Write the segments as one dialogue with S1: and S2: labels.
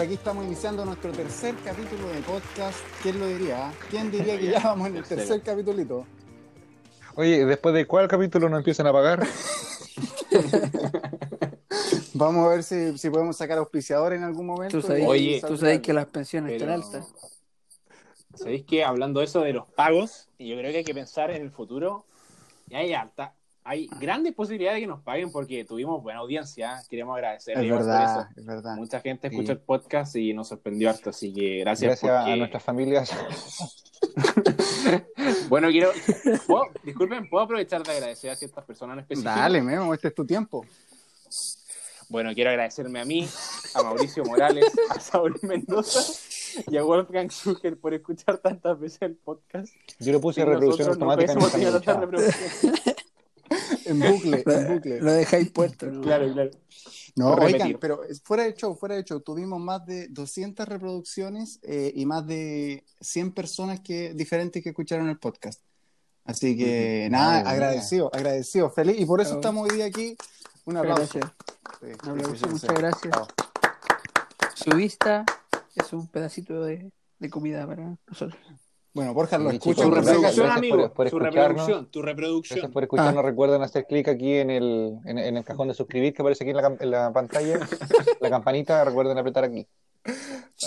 S1: Aquí estamos iniciando nuestro tercer capítulo de podcast. ¿Quién lo diría? ¿Quién diría que ya vamos en el tercer capítulito?
S2: Oye, ¿después de cuál capítulo nos empiezan a pagar?
S1: Vamos a ver si, si podemos sacar auspiciador en algún momento.
S3: Tú sabes,
S4: Oye,
S3: tú sabes que las pensiones
S4: Pero-
S3: están altas.
S4: ¿Sabéis que hablando de eso de los pagos, y yo creo que hay que pensar en el futuro, y hay alta, hay grandes posibilidades de que nos paguen porque tuvimos buena audiencia, queremos agradecer
S1: Es verdad, es verdad.
S4: Mucha gente
S2: Sí.
S4: escucha el podcast y nos sorprendió harto, así que gracias,
S2: Gracias
S4: porque-
S2: a nuestras familias.
S4: Bueno, quiero... ¿puedo- Disculpen, ¿puedo aprovechar de agradecer a ciertas personas en específico?
S1: Dale, Memo, este es tu tiempo.
S4: Bueno, quiero agradecerme a mí, a Mauricio Morales, a Saúl Mendoza y a Wolfgang Schuger por escuchar tantas veces el podcast.
S2: Yo lo puse en reproducción
S4: nosotros no
S2: automática. En
S1: bucle, en bucle.
S3: Lo dejáis puesto, ¿no?
S4: Claro, claro.
S1: No, oigan, pero fuera de show, fuera de show, tuvimos más de 200 reproducciones eh, y más de 100 personas que, diferentes que escucharon el podcast. Así que, nada,
S2: Madre mía.
S1: agradecido, agradecido, feliz. Y por eso
S3: Bravo.
S1: estamos hoy día aquí. Un aplauso.
S3: gracias.
S1: Sí,
S3: Un aplauso,
S1: sí, sí,
S3: muchas
S1: sí.
S3: gracias.
S1: Bravo.
S3: Su vista es un pedacito de, de comida para nosotros.
S1: Bueno, Borja lo escucha.
S4: Tu
S2: gracias,
S4: reproducción,
S2: gracias
S4: amigo.
S2: por- por
S4: tu reproducción, tu
S2: Gracias
S4: reproducción.
S2: por escucharnos.
S3: Ah.
S2: Recuerden hacer clic aquí en el, en, en el cajón de suscribir que aparece aquí en la, cam- en la pantalla. la campanita, recuerden apretar aquí.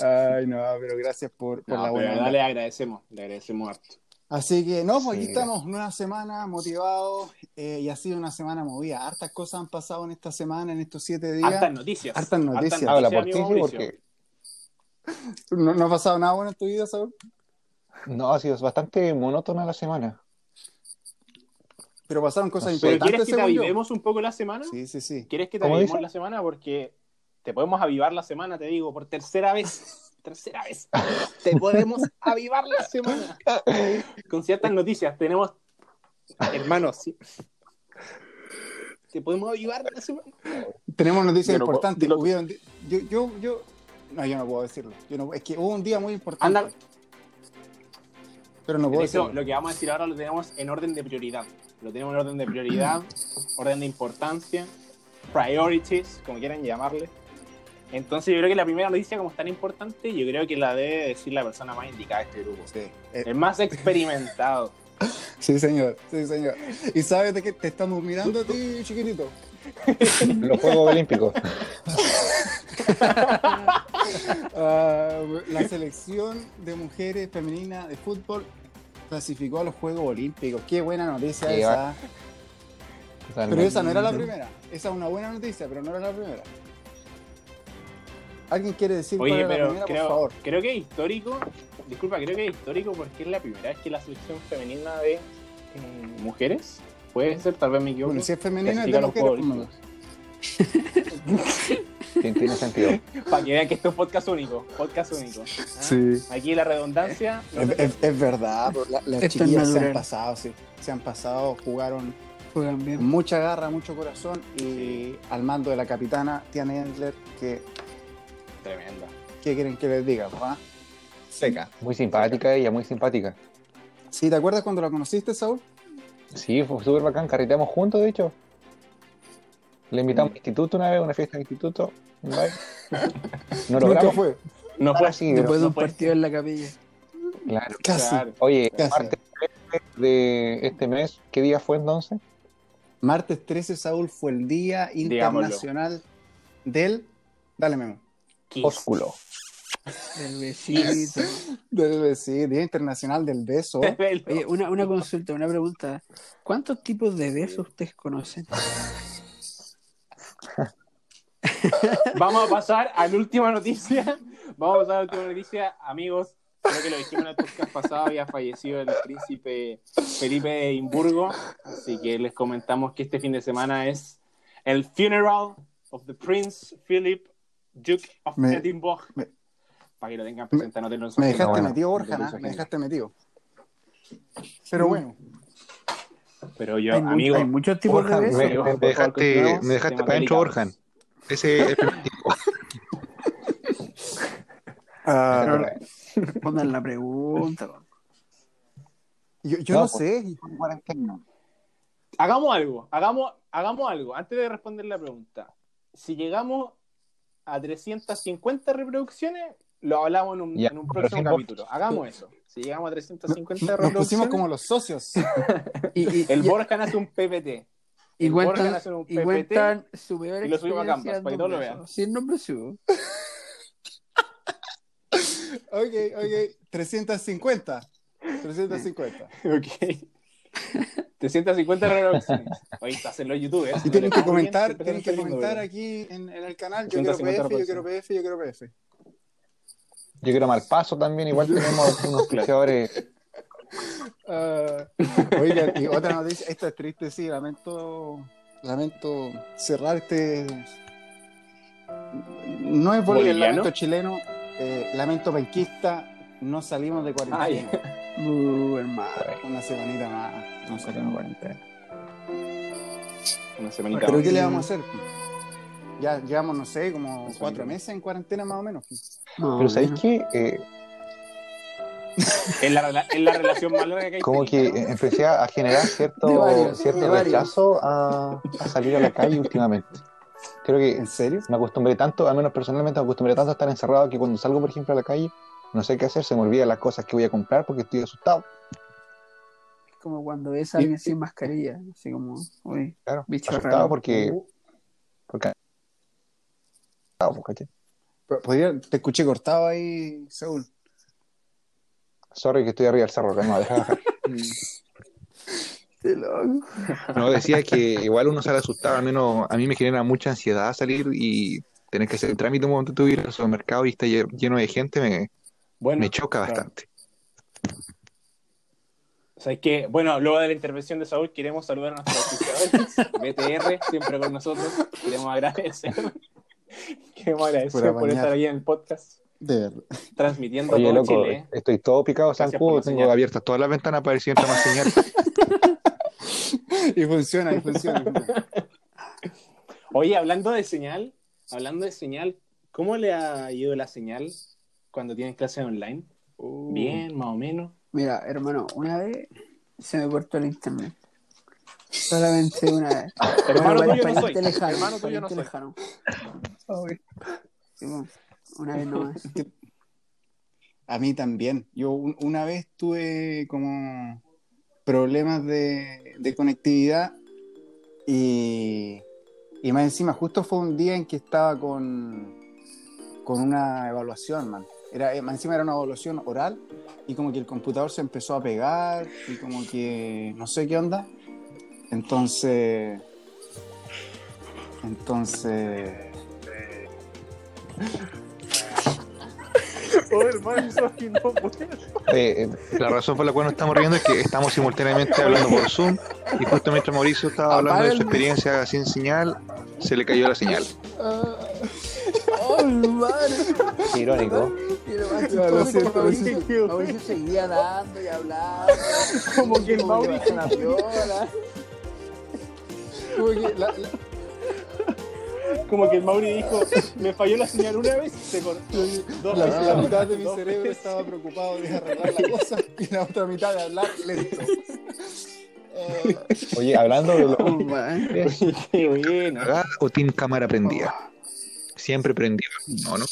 S1: Ay, no, pero gracias por, por
S4: No,
S1: la buena
S4: verdad le agradecemos, le agradecemos harto.
S1: Así que, no, pues aquí estamos, nueva semana, motivados, eh, y ha sido una semana movida. Hartas cosas han pasado en esta semana, en estos siete días.
S4: Hartas noticias.
S1: Hartas noticias.
S2: Habla por ti, porque
S1: ¿No, no ha pasado nada bueno en tu vida, Saúl?
S2: No, ha sido bastante monótona la semana.
S1: Pero pasaron cosas
S4: Pero
S1: importantes,
S4: ¿quieres que te
S1: yo.
S4: avivemos un poco la semana?
S1: Sí, sí, sí.
S4: ¿Quieres que te
S2: ¿Cómo
S4: avivemos
S2: dice?
S4: la semana? Porque te podemos avivar la semana, te digo, por tercera vez. Tercera vez. Te podemos avivar la semana. Con ciertas noticias. Tenemos, hermanos, sí. Te podemos avivar la semana.
S1: Tenemos noticias
S4: no
S1: importantes. yo, yo, yo, no, yo no puedo decirlo. Yo no- es que hubo un día muy importante.
S4: Anda.
S1: Pero no
S4: De
S1: puedo
S4: hecho,
S1: decirlo.
S4: lo que vamos a decir ahora lo tenemos en orden de prioridad. Lo tenemos en orden de prioridad, orden de importancia, priorities, como quieran llamarle. Entonces yo creo que la primera noticia, como es tan importante, yo creo que la debe decir la persona más indicada de este grupo.
S1: Sí, eh,
S4: El más experimentado.
S1: sí, señor. Sí, señor. ¿Y sabes de qué te estamos mirando a ti, chiquitito?
S2: Los Juegos Olímpicos.
S1: Ah, la selección de mujeres femeninas de fútbol clasificó a los Juegos Olímpicos. Qué buena noticia
S2: Qué
S1: esa. Pero esa no era la primera. Esa es una buena noticia, pero no era la primera. ¿Alguien quiere decir cuál
S4: Oye,
S1: la
S4: pero
S1: primera, por
S4: creo,
S1: favor?
S4: creo que es histórico. Disculpa, creo que es histórico porque es la primera vez que la selección femenina de mm, mujeres, puede ser, tal vez me equivoco,
S1: Bueno, si es femenina, es de mujeres.
S2: Tiene, sentido.
S4: Para que vean que esto es podcast único. Podcast único.
S1: Sí.
S4: Aquí la redundancia. no
S1: Es, es- es verdad, la- las chiquillas se han pasado, sí. Se han pasado, jugaron
S3: Juegan
S1: con
S3: bien.
S1: mucha garra, mucho corazón y al mando de la capitana Tiana Endler, que
S4: Tremenda.
S1: ¿qué quieren que les diga? ah? Seca.
S2: Muy simpática ella, muy simpática.
S1: ¿Sí, ¿Te acuerdas cuando la conociste, Saúl?
S2: Sí, fue súper bacán. Carreteamos juntos, de hecho. Le invitamos al instituto una vez, a una fiesta de instituto. Bye. No
S1: Nunca
S2: logramos.
S1: fue.
S4: No fue
S2: así,
S3: Después de un partido en la capilla.
S2: Claro.
S1: Casi.
S4: Claro.
S2: Oye,
S1: Casi.
S2: martes 13 de este mes, ¿qué día fue entonces?
S1: Martes 13, Saúl, fue el Día
S4: Digámoslo.
S1: Internacional del... Dale, Memo.
S4: Kiss.
S2: Ósculo.
S3: El besito.
S1: Del, sí, Día Internacional del Beso.
S3: Oye, una, una consulta, una pregunta. ¿Cuántos tipos de besos ustedes conocen?
S4: Vamos a pasar a la última noticia. Vamos a pasar a la última noticia, amigos. Creo que lo dijimos en el podcast pasado, había fallecido el príncipe Felipe de Edimburgo. Así que les comentamos que este fin de semana es el funeral of the Prince Philip, Duke of
S1: Me-
S4: Edinburgh.
S1: me-
S4: Para que lo tengan presente, no tenerlo en su
S1: Me dejaste
S2: bueno,
S1: metido, Borja, Me dejaste metido. Pero bueno,
S4: Pero yo,
S3: hay,
S4: amigo,
S3: hay muchos tipos
S2: Borja,
S3: de
S2: me,
S3: besos.
S2: Me
S4: favor,
S2: dejaste, me dejaste para adentro,
S4: delicados.
S2: Borjan. Ese es el primer tipo.
S1: ah,
S3: Pero- Pongan la pregunta.
S1: yo, yo
S2: No,
S1: no
S2: pues.
S1: sé.
S4: Hagamos algo, hagamos, hagamos algo. Antes de responder la pregunta, si llegamos a 350 reproducciones, lo hablamos en un,
S2: Ya,
S4: en un
S2: pero
S4: próximo capítulo. Hagamos eso. Si llegamos a 350
S1: Nos
S4: reproducciones,
S1: pusimos como los socios.
S3: Y, y,
S4: el
S3: y-
S4: Borja hace un PPT.
S3: Y cuentan,
S4: un
S3: y
S4: PPT
S3: cuentan su peor
S4: y lo subimos a Canvas, para que todos lo vean.
S3: Sin nombre suyo.
S1: Ok, ok. 350. 350.
S4: Ok. 350 reproducciones. Oye, hacen los youtubers.
S1: Y tienen que comentar, tienen que comentar aquí en, en el canal. Yo quiero
S4: 350
S1: PF, yo quiero PF, yo quiero PF.
S2: Yo quiero Malpaso también, igual tenemos unos auspiciadores.
S1: Oigan, y otra noticia, esto es triste, sí, lamento, lamento cerrar este. No es
S4: ¿Boliviano?
S1: lamento chileno, eh, lamento penquista, no salimos de cuarentena.
S4: Ay.
S3: Uh, hermano.
S1: Una semanita más, no salimos de cuarentena.
S4: Una semanita
S1: Pero
S4: más.
S1: ¿qué le vamos a hacer? Ya llevamos, no sé, como cuatro meses en cuarentena más o menos.
S3: No,
S2: Pero ¿sabéis qué? Eh,
S4: Es la, rela- es la relación más larga que hay.
S2: como que empecé a generar cierto,
S3: varios,
S2: cierto rechazo a, a salir a la calle últimamente. Creo que
S1: ¿En serio?
S2: me acostumbré tanto, al menos personalmente me acostumbré tanto a estar encerrado que cuando salgo, por ejemplo, a la calle, no sé qué hacer, se me olvidan las cosas que voy a comprar porque estoy asustado.
S3: Es como cuando ves a alguien sin mascarilla. Así como, uy,
S2: Claro,
S3: Bicho
S2: asustado
S3: raro.
S2: porque...
S1: Uh,
S2: porque
S1: podría- te escuché cortado ahí, Saúl.
S2: Sorry que estoy arriba del cerro, calma, deja bajar.
S3: qué loco.
S2: No, decía que igual uno sale asustado, al menos a mí me genera mucha ansiedad salir y tener que hacer el trámite un momento tú ir al supermercado y está lle- lleno de gente, me,
S4: Bueno,
S2: me choca
S4: claro.
S2: bastante.
S4: O sea, es que, bueno, luego de la intervención de Saúl, queremos saludar a nuestros auspiciadores, BTR, siempre con nosotros. Queremos agradecer. Queremos agradecer
S1: Por
S4: estar ahí en el podcast,
S1: De verdad.
S4: transmitiendo
S2: Oye,
S4: todo
S2: loco,
S4: Chile.
S2: estoy todo picado, zancudo, tengo
S4: señal.
S2: abiertas todas las ventanas para ver si entra más señal.
S1: Y funciona, y funciona.
S4: Oye, hablando de señal, hablando de señal, ¿cómo le ha ido la señal cuando tienen clases online?
S1: Uh.
S4: Bien, más o menos.
S3: Mira, hermano, una vez se me cortó el internet. Solamente una vez.
S4: Hermano
S3: Bueno,
S4: tuyo no soy.
S3: lejano,
S4: Hermano tuyo no soy.
S3: lejano. Sí, bueno, una vez nomás.
S1: A mí también. Yo un- una vez tuve como problemas de, de conectividad y, y más encima justo fue un día en que estaba con, con una evaluación, man. Era, eh, más encima era una evaluación oral y como que el computador se empezó a pegar y como que no sé qué onda. Entonces... Entonces...
S4: Oh, hermano, eso que no puedo.
S2: Eh, eh, la razón por la cual nos estamos riendo es que estamos simultáneamente hablando por Zoom y justo mientras Mauricio estaba hablando de su experiencia sin señal, se le cayó la señal.
S3: ¡Oh, hermano!
S2: Irónico.
S3: Y lo más
S1: Ya,
S3: chistoso
S1: lo
S3: es que
S1: siento, lo
S3: Mauricio. Mauricio seguía dando y hablando.
S4: Como que el
S3: Como
S4: Mauri.
S3: bajó la viola.
S1: como que la- la-
S4: Como que el Mauri dijo, me falló la señal una vez, se cortó. Dos
S1: La,
S4: veces.
S1: la mitad de mi
S4: Dos
S1: cerebro
S4: veces.
S1: estaba preocupado de arreglar la cosa y la otra mitad de hablar lento. Eh,
S2: Oye, hablando de lo
S3: Oh.
S4: Qué bueno.
S2: apagada o Team Cámara prendida. Siempre prendida. No, no.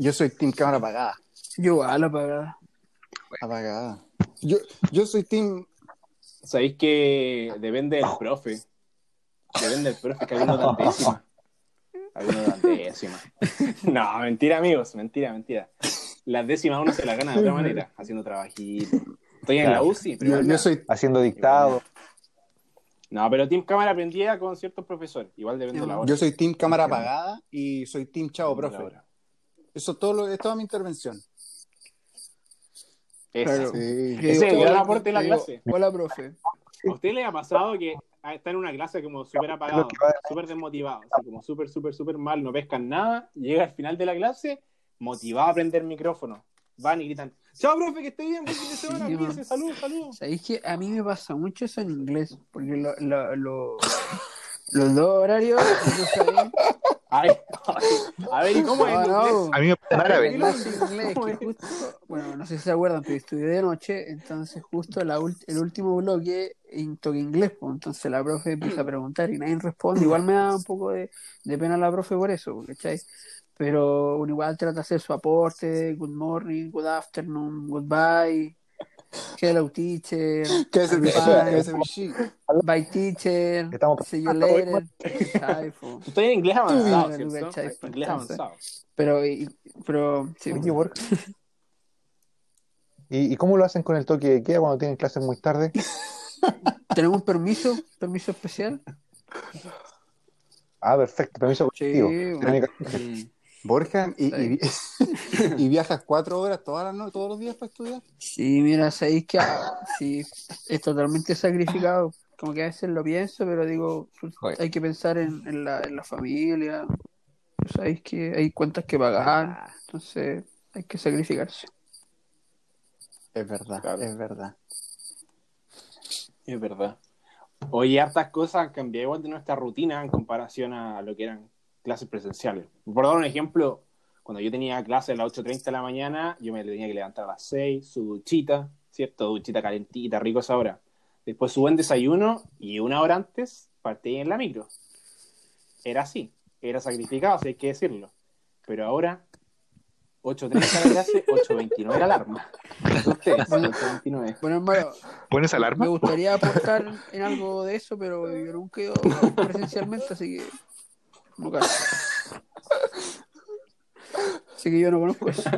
S1: yo soy Team Cámara apagada.
S3: Yo a la pagada.
S1: Apagada. Yo, yo soy Team.
S4: Sabéis que depende del profe. Depende del profe, que hay uno dan décima. Hay uno dan décima. No, mentira, amigos, mentira, mentira. Las décimas uno se las gana de otra manera, haciendo trabajito. Estoy en la UCI, pero
S1: Yo, yo soy.
S2: Haciendo dictado.
S4: No, pero Team Cámara aprendía con ciertos profesores. Igual depende de la hora.
S1: Yo soy Team Cámara apagada y soy Team Chavo Profe. Eso todo lo, es toda mi intervención.
S4: Esa.
S3: Claro.
S1: Sí.
S4: Ese es el gran aporte de la
S3: digo,
S4: clase.
S3: Hola, profe.
S4: ¿A usted le ha pasado que está en una clase como súper apagado, súper desmotivado, así como súper, súper, súper mal, no pescan nada, llega al final de la clase, motivado a aprender micrófono? Van y gritan, chao, profe, que esté bien, buen fin de semana,
S3: Sí,
S4: salud, salud.
S3: ¿Sabéis que a mí me pasa mucho eso en inglés? Porque lo, lo- lo- los dos horarios,
S4: A ver, ¿y cómo es?
S3: No, no.
S2: A mí me árabe.
S3: justo, bueno, no sé si se acuerdan, pero estudié de noche, entonces justo la el último bloque en toque inglés, pues, entonces la profe empieza a preguntar y nadie responde, igual me da un poco de, de pena la profe por eso, ¿cachai? Pero uno igual trata de hacer su aporte, good morning, good afternoon, goodbye, hello teacher,
S1: ¿Qué es el ¿Qué es el
S3: bye teacher,
S2: Estamos-
S3: see you later.
S4: Estoy en inglés avanzado, ¿cierto?
S3: ¿cachai?
S4: Inglés avanzado.
S3: Pero, y- pero, sí,
S2: work. ¿Y, ¿Y cómo lo hacen con el toque de queda cuando tienen clases muy tarde?
S3: tenemos un permiso, permiso especial.
S2: Ah, perfecto, permiso
S3: Sí,
S2: colectivo. que-
S3: Sí.
S1: Borja, y,
S3: Sí.
S1: y, y viajas cuatro horas todas las no- todos los días para estudiar.
S3: Sí, mira, sabéis que ah, sí, es totalmente sacrificado. Como que a veces lo pienso, pero digo,
S2: Joder.
S3: hay que pensar en, en la, en la familia. Sabéis que hay cuentas que pagar, entonces hay que sacrificarse.
S1: Es verdad,
S4: Claro.
S1: es verdad.
S4: Es verdad. Oye, hartas cosas han cambiado igual de nuestra rutina en comparación a lo que eran clases presenciales. Por dar un ejemplo, cuando yo tenía clase a las 8.30 de la mañana, yo me tenía que levantar a las 6, su duchita, ¿cierto? Duchita calentita, rico esa hora. Después su buen desayuno y una hora antes partí en la micro. Era así, era sacrificado, si hay que decirlo. Pero ahora, 8.30 la clase, 8.29 la alarma. Ustedes, 8.29.
S3: Bueno, hermano,
S2: ¿Pones
S3: me
S2: alarma?
S3: gustaría aportar en algo de eso, pero yo nunca he ido presencialmente, así que no cacho. Así que yo no conozco eso.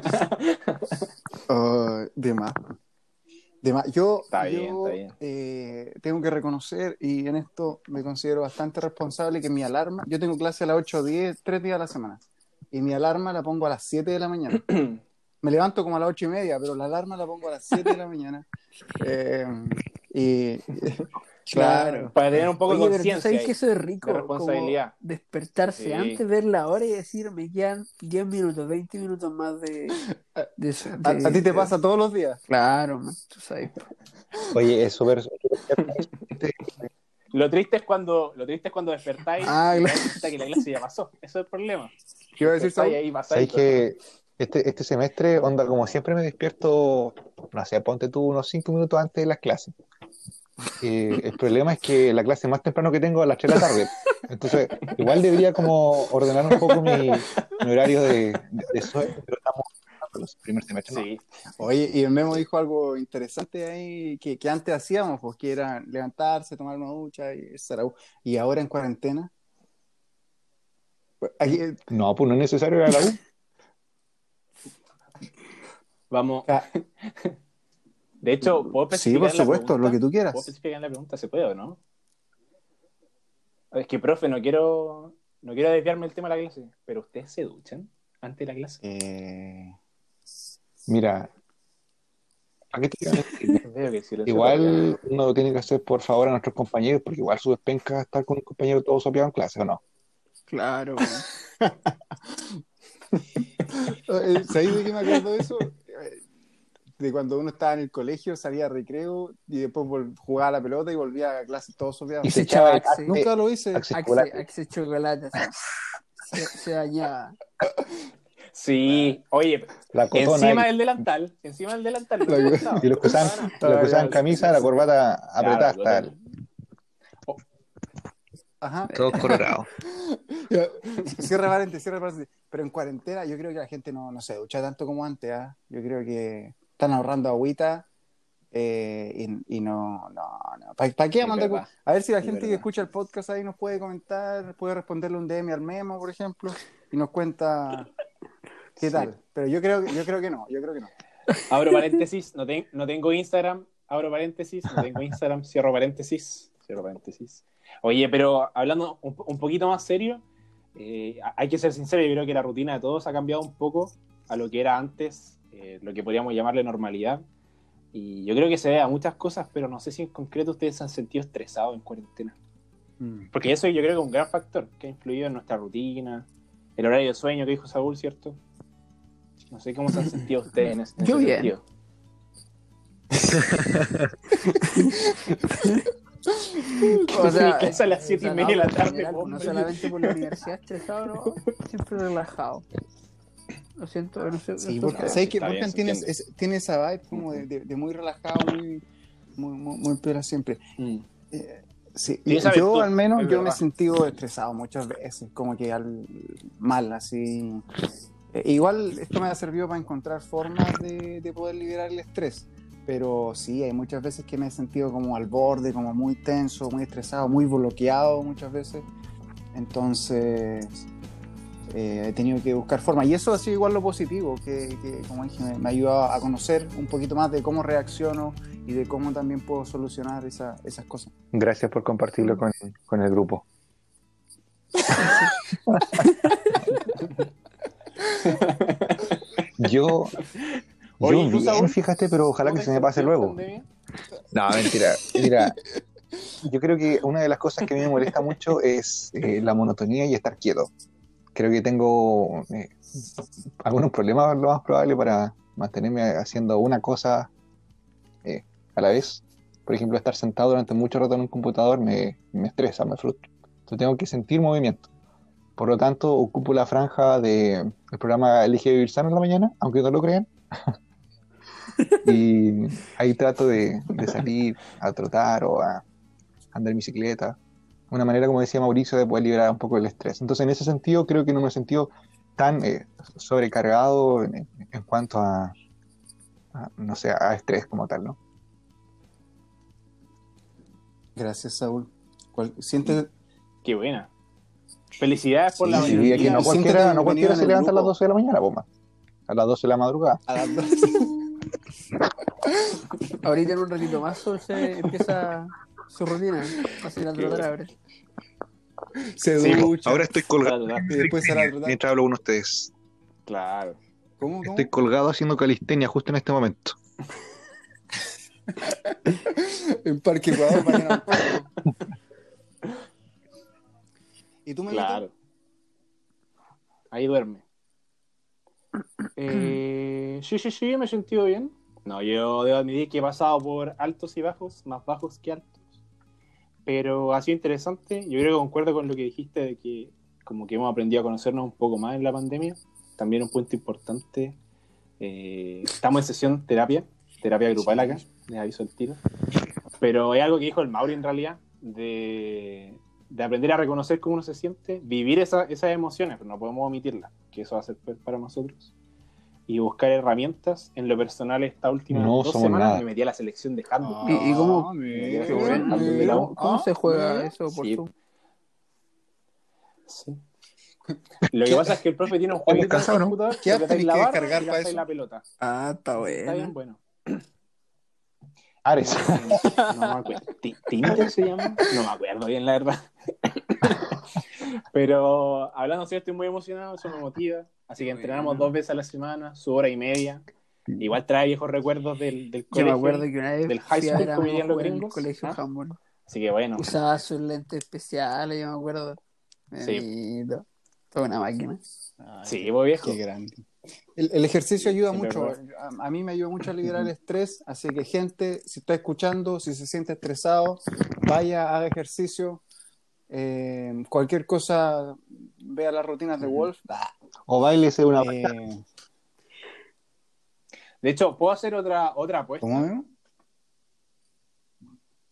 S1: Ah, de más. De más. Yo,
S4: Está bien,
S1: yo,
S4: está bien.
S1: eh, tengo que reconocer, y en esto me considero bastante responsable, que mi alarma, yo tengo clase a las 8 o 10, tres días a la semana, y mi alarma la pongo a las 7 de la mañana. Me levanto como a las 8 y media, pero la alarma la pongo a las 7 de la mañana. Eh, y, claro.
S4: Para tener un poco
S3: Oye,
S4: de conciencia.
S3: sabes
S4: ahí.
S3: que eso es rico,
S4: de responsabilidad.
S3: como despertarse
S4: Sí.
S3: antes, ver la hora y decir, me quedan 10 minutos, 20 minutos más de...
S1: ¿A,
S3: de-
S1: a ti te
S3: de-
S1: pasa todos los días?
S3: Claro, man, tú sabes.
S2: Oye, es súper.
S4: Lo triste es cuando, lo triste es cuando despertáis
S3: Ah,
S4: y
S3: claro.
S4: que la clase ya pasó. Eso es el problema.
S1: ¿Qué iba a decir,
S4: ahí
S2: que este, este semestre, onda, como siempre me despierto, no sé, ponte tú unos cinco minutos antes de las clases. Eh, el problema es que la clase más temprano que tengo es a las 3 de la tarde. Entonces, igual debería como ordenar un poco mi, mi horario de, de, pero estamos en los primeros semestres. ¿no?
S4: Sí.
S1: Oye, y el Memo dijo algo interesante ahí que, que antes hacíamos, pues que era levantarse, tomar una ducha y estar a- Y ahora en cuarentena. Pues, aquí, eh,
S2: No, pues no es necesario ir a la U.
S4: Vamos.
S1: ah,
S4: De hecho, ¿puedo
S1: sí,
S4: especificar
S1: por supuesto,
S4: pregunta?
S1: lo que tú
S4: ¿Puedo
S1: quieras.
S4: especificar en la pregunta? ¿Se puede o no? Es que, profe, no quiero, no quiero desviarme del tema de la clase, pero ¿ustedes se duchan antes de la clase?
S1: Eh,
S2: Mira, ¿a qué te iba a decir?
S4: Veo que sí lo sé,
S2: Igual uno lo tiene que hacer por favor a nuestros compañeros, porque igual su despenca estar con un compañero todo sopeado en clase, ¿o no?
S3: Claro,
S1: eh, ¿Sabéis de qué me acuerdo de eso? Eh, De cuando uno estaba en el colegio, salía a recreo y después jugaba a la pelota y volvía a clase todo sopeado.
S2: Y
S3: se
S2: se echaba
S3: Axe,
S1: Nunca lo hice.
S2: Axe
S3: Axe,
S2: chocolate.
S3: Axe chocolate, se, se dañaba.
S4: Sí, oye,
S2: La
S4: encima
S2: ahí.
S4: del delantal, encima del delantal.
S1: La-
S4: no estaba.
S2: Y los que usaban, los que usaban camisa, la corbata apretada hasta el...
S1: Ajá.
S2: Todo colorado.
S1: Cierra paréntesis, cierra paréntesis. Pero en cuarentena yo creo que la gente no, no se ducha tanto como antes. ¿ah? Yo creo que están ahorrando agüita eh, y, y no, no, no. ¿Para qué
S4: Es
S1: mandar?
S4: verdad.
S1: A ver si la gente que escucha el podcast ahí nos puede comentar, puede responderle un DM al Memo, por ejemplo, y nos cuenta qué
S4: Sí.
S1: tal. Pero yo creo, que- yo creo que no, yo creo que no.
S4: Abro paréntesis, no, ten- no tengo Instagram, abro paréntesis, no tengo Instagram, cierro paréntesis, cierro paréntesis. Oye, pero hablando un, un poquito más serio, eh, hay que ser sincero, yo creo que la rutina de todos ha cambiado un poco a lo que era antes, eh, lo que podríamos llamarle normalidad. Y yo creo que se ve a muchas cosas, pero no sé si en concreto ustedes se han sentido estresados en cuarentena.
S1: Mm.
S4: Porque eso yo creo que es un gran factor que ha influido en nuestra rutina, el horario de sueño que dijo Saúl, ¿cierto? No sé cómo se han sentido ustedes en ese, en
S3: Yo
S4: ese
S3: bien.
S4: sentido.
S3: O sea,
S4: Mi casa a las siete y
S3: o sea,
S4: media de la tarde,
S3: general, No solamente por la universidad estresado, no, siempre relajado. Lo siento, no sé.
S1: Sí, porque. ¿sabes que tiene, es- tiene esa vibe como de, de- de muy relajado, muy, muy, muy, muy piola siempre.
S4: Mm.
S1: Sí,
S4: Sí,
S1: yo
S4: virtud,
S1: al menos
S4: es
S1: yo me he sentido estresado muchas veces, como que al, mal, así. Eh, igual esto me ha servido para encontrar formas de, de poder liberar el estrés, pero sí, hay muchas veces que me he sentido como al borde, como muy tenso, muy estresado, muy bloqueado muchas veces. Entonces eh, he tenido que buscar formas. Y eso ha sido igual lo positivo, que, que, como dije, me, me ha ayudado a conocer un poquito más de cómo reacciono y de cómo también puedo solucionar esa- esas cosas.
S2: Gracias por compartirlo con, con el grupo. Yo,
S4: Oye,
S2: yo
S4: ¿tú,
S2: bien,
S4: Saúl?
S2: fíjate, pero ojalá
S4: ¿Cómo
S2: que se me pase luego.
S4: pandemia?
S2: No, mentira. Mira, yo creo que una de las cosas que a mí me molesta mucho es eh, la monotonía y estar quieto. Creo que tengo eh, algunos problemas, lo más probable, para mantenerme haciendo una cosa eh, a la vez. Por ejemplo, estar sentado durante mucho rato en un computador me, me estresa, me frustra. Entonces tengo que sentir movimiento. Por lo tanto, ocupo la franja del programa Elige Vivir Sano en la mañana, aunque no lo crean. y ahí trato de, de salir a trotar o a andar en bicicleta. Una manera, como decía Mauricio, de poder liberar un poco el estrés. Entonces, en ese sentido, creo que no me he sentido tan eh, sobrecargado en, en cuanto a, a, no sé, a estrés como tal, ¿no?
S1: Gracias, Saúl. Cual- siente-
S4: Qué buena. Felicidades por
S1: Sí,
S4: la
S2: aquí no cualquiera, no cualquiera se levanta a las
S1: grupo.
S2: 12 de la mañana, pomma. A las 12 de la madrugada.
S1: a las dos.
S3: Ahorita en un ratito más Sol se empieza su rutina. Va a salir a
S4: Qué
S3: trotar
S4: bueno.
S3: ahora.
S1: Se
S4: Sí,
S1: ducha.
S2: Ahora estoy colgado
S1: y después se la trotar.
S2: mientras hablo con ustedes.
S4: Claro.
S1: ¿Cómo, cómo?
S2: Estoy colgado haciendo calistenia justo en este momento.
S1: En Parque Ecuador, mañana. ¿Y tú me
S4: Claro. Ahí duerme. Eh, sí, sí, sí, me he sentido bien. No, yo debo admitir que he pasado por altos y bajos, más bajos que altos. Pero ha sido interesante. Yo creo que concuerdo con lo que dijiste de que como que hemos aprendido a conocernos un poco más en la pandemia. También un punto importante. eh, estamos en sesión terapia, terapia grupal acá, les aviso el tiro. Pero es algo que dijo el Mauri en realidad, de, de aprender a reconocer cómo uno se siente, vivir esa- esas emociones, pero no podemos omitirlas, que eso va a ser para nosotros. Y buscar herramientas. En lo personal, esta última
S2: No
S4: dos semanas
S2: nada.
S4: me metí a la selección de handball.
S3: ¿Y- y cómo-
S1: Ah, bueno,
S4: mira.
S3: ¿Cómo, cómo
S1: Ah,
S3: se juega eso por
S4: Sí.
S3: Zoom?
S4: Sí. Lo que pasa es que el profe tiene un el
S2: descansado, no?
S4: computador,
S1: ¿Qué
S4: apretáis
S1: tenés
S4: la
S1: que
S4: barra
S1: descargar
S4: y
S1: para eso?
S4: la pelota.
S3: Ah, está
S4: Está bien
S3: bueno.
S4: bueno.
S2: Ares.
S4: No me acuerdo. Ti- ¿Tinder se llama? No me acuerdo bien, la verdad. Pero hablando así, estoy muy emocionado, eso me motiva. Así que entrenamos dos veces a la semana, su hora y media. Igual trae viejos recuerdos del, del
S3: Yo
S4: colegio.
S3: me acuerdo que una vez
S4: del high school, como dirían los
S3: jugar en el
S4: gringos,
S3: colegio
S4: ¿ah? Así que bueno,
S3: Usaba sus lentes especiales, yo me acuerdo.
S4: Sí.
S3: Toda una máquina.
S1: Ay,
S4: sí, pues viejo.
S1: Qué grande. El, el ejercicio ayuda
S4: Sí,
S1: mucho. A, a mí me ayuda mucho a liberar el estrés. Así que, gente, si está escuchando, si se siente estresado, vaya, haga ejercicio. Eh, cualquier cosa, vea las rutinas de. Wolf. Ah,
S2: O bailese una.
S1: eh,
S4: De hecho, ¿puedo hacer otra, otra apuesta?
S1: ¿Cómo?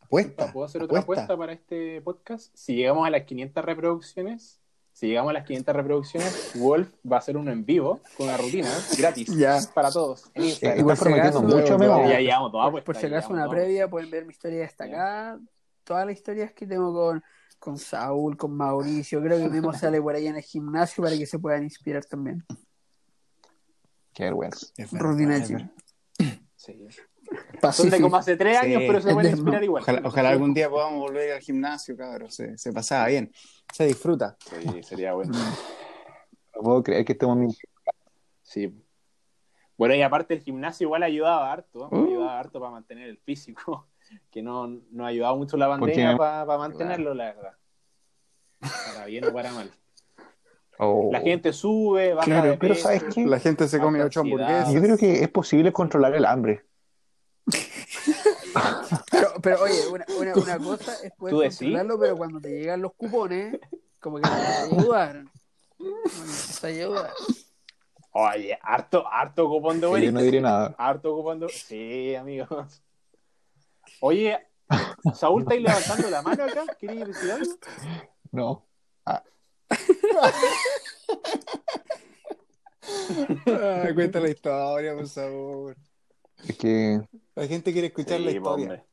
S1: Apuesta.
S4: ¿Puedo hacer otra
S1: apuesta.
S4: apuesta para este podcast? Si llegamos a las 500 reproducciones, si llegamos a las 500 reproducciones, Wolf va a hacer uno en vivo con una rutina gratis
S3: Ya.
S4: para todos en Instagram.
S3: Igual
S2: prometiendo mucho.
S4: Ya llevamos toda apuesta.
S3: Por si
S4: ya
S3: acaso, una previa, pueden ver mi historia destacada. Todas las historias que tengo con, con Saúl, con Mauricio. Creo que mismo sale por ahí en el gimnasio para que se puedan inspirar también.
S2: Qué vergüenza.
S1: Es verdad,
S3: Rutina
S1: es
S3: de
S1: verdad.
S4: Sí. Son de como hace tres
S1: Sí.
S4: años, pero se pueden
S3: de-
S4: inspirar igual.
S1: Ojalá, ojalá algún día podamos volver al gimnasio, cabrón. Se, se pasaba bien. Se disfruta.
S4: Sí, sería bueno.
S2: No puedo creer que estemos mintiendo.
S4: Sí. Bueno, y aparte el gimnasio igual ayudaba harto,
S3: Uh.
S4: ayudaba harto para mantener el físico, que no, no ayudaba mucho la pandemia para mantenerlo, la verdad. Para bien o para mal.
S2: Oh.
S4: La gente sube, baja
S3: Claro,
S4: de
S2: pero
S4: peso.
S2: ¿sabes qué?
S1: La gente se come ocho hamburguesas.
S2: Yo creo que es posible controlar el hambre.
S3: Pero, pero oye, una, una, una cosa es poder
S4: ¿Tú decís?
S3: controlarlo, pero cuando te llegan los cupones, como que te empiezas a ayudar. Como que te empiezas a ayudar.
S4: Oye, harto, harto cupón de
S2: Sí, yo no diré nada.
S4: Harto cupón de Sí, amigos. Oye, Saúl, ¿estáis levantando la mano acá? ¿Queréis decir algo?
S2: No.
S1: Ah, cuenta la historia, por favor.
S2: Es que,
S1: La gente quiere escuchar la historia.
S4: hombre.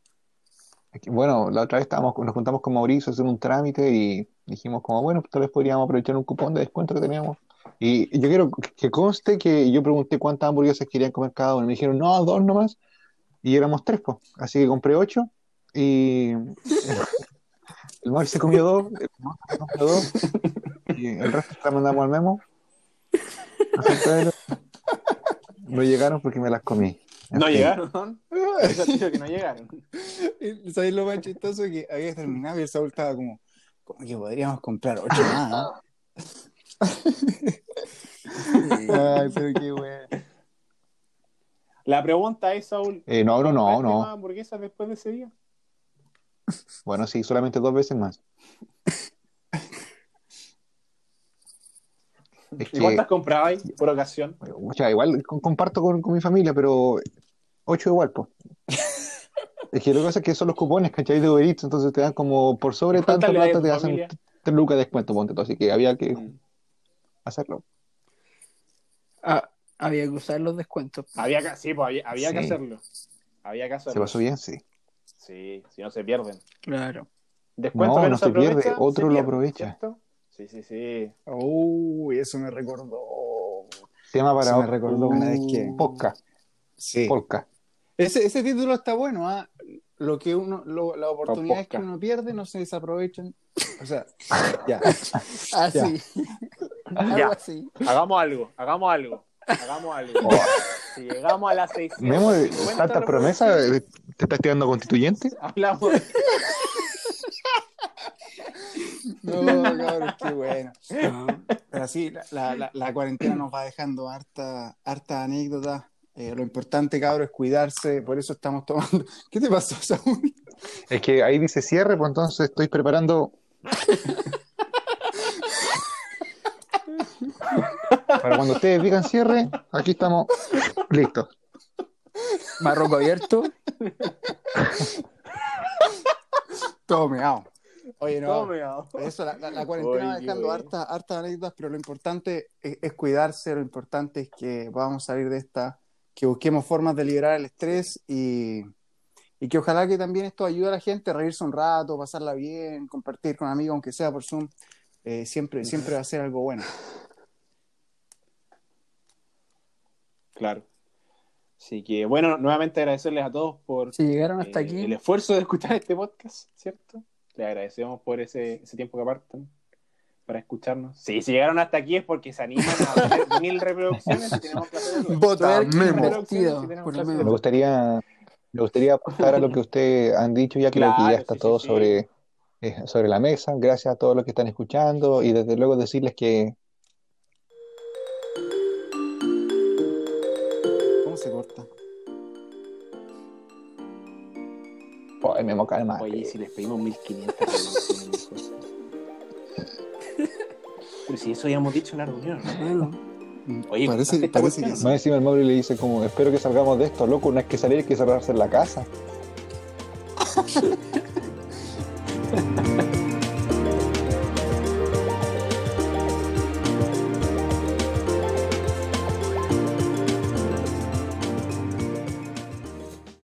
S2: es que, bueno, la otra vez estábamos, nos juntamos con Mauricio a hacer un trámite y dijimos como, bueno, tal vez podríamos aprovechar un cupón de descuento que teníamos. Y yo quiero que conste que yo pregunté cuántas hamburguesas querían comer cada uno. Me dijeron, no, dos nomás. Y éramos tres, pues. Así que compré ocho y el Mauricio se comió dos, el se comió dos y el resto la mandamos al memo. Así que, no llegaron porque me las comí.
S4: No
S2: fin.
S4: llegaron. Eso que no llegaron.
S1: Y ¿Sabes lo más chistoso? Que había terminado y el Saúl estaba como, como que podríamos comprar ocho más. Ay, pero qué bueno.
S4: La pregunta es, Saúl.
S2: Eh, no, no, no,
S4: ¿compraste
S2: no.
S4: hamburguesas después de ese día?
S2: Bueno, sí, solamente dos veces más. Es
S4: ¿Y
S2: que,
S4: cuántas comprabais por ocasión?
S2: o sea, igual co- comparto con, con mi familia, pero ocho igual, pues. Es que lo que pasa es que son los cupones, ¿cachai? De Uber Eats, entonces te dan como por sobre
S4: ¿Cuántas
S2: tanto plata te hacen tres lucas de descuento, ponte todo, así que había que
S4: Mm.
S2: hacerlo.
S3: Ah, había que usar los descuentos.
S4: Había que, sí, pues había, había que hacerlo. Había que hacerlo.
S2: ¿Se pasó bien? Sí.
S4: Sí, si no se pierden.
S3: Claro.
S4: Descuento
S2: No,
S4: que
S2: no se pierde,
S4: aprovecha,
S2: otro
S4: se
S2: lo
S4: pierde,
S2: aprovecha.
S4: ¿cierto? Sí, sí, sí.
S1: Uy, eso me recordó.
S2: Tema para
S1: Eso me recordó una vez
S2: Uh,
S1: que.
S2: Polka,
S1: Sí.
S2: polka.
S1: Ese, ese título está bueno, ¿ah? Lo que uno, lo- las oportunidades que uno pierde no se desaprovechan. O sea, ya.
S3: Así. Algo
S4: Ya.
S3: así.
S4: Hagamos algo, hagamos algo. Hagamos algo.
S2: Oh.
S4: Si llegamos a las 600.
S2: Memo, tantas promesas, ¿te estás tirando constituyente?
S4: Hablamos.
S1: No, cabrón, qué bueno. Pero sí, la, la, la- la cuarentena nos va dejando harta, harta anécdotas. Eh, lo importante, cabrón, es cuidarse. Por eso estamos tomando. ¿Qué te pasó, Saúl?
S2: Es que ahí dice cierre, pues entonces estoy preparando. Para cuando ustedes digan cierre, aquí estamos listos.
S3: Marroco abierto.
S1: Todo meado. Oye, no. Eso, la, la- la cuarentena va dejando hartas hartas anécdotas, pero lo importante es, es cuidarse, lo importante es que podamos salir de esta, que busquemos formas de liberar el estrés y, y que ojalá que también esto ayude a la gente a reírse un rato, pasarla bien, compartir con amigos, aunque sea por Zoom, eh, siempre, siempre va a ser algo bueno.
S4: Claro. Así que, bueno, nuevamente agradecerles a todos por
S3: Si llegaron hasta
S4: eh,
S3: aquí,
S4: el esfuerzo de escuchar este podcast, ¿cierto? Les agradecemos por ese, ese tiempo que apartan para escucharnos. Sí, si llegaron hasta aquí es porque se animan a hacer mil reproducciones y tenemos que hacer algo.
S1: Vota,
S4: tenemos que
S2: Me gustaría, me gustaría apostar a lo que ustedes han dicho, ya creo que
S4: Claro,
S2: ya está
S4: sí,
S2: todo
S4: sí.
S2: sobre, eh, sobre la mesa. Gracias a todos los que están escuchando y desde luego decirles que Ay, Memo, calma.
S4: Oye, si les pedimos 1500 reproducciones mejor. Pero si eso habíamos dicho en la reunión, ¿no?
S3: Bueno,
S4: Oye,
S1: parece,
S4: ¿contaste esta
S1: parece que sí.
S2: Más encima el Mauri le dice como, espero que salgamos de esto, loco, no es que salir, hay que cerrarse en la casa.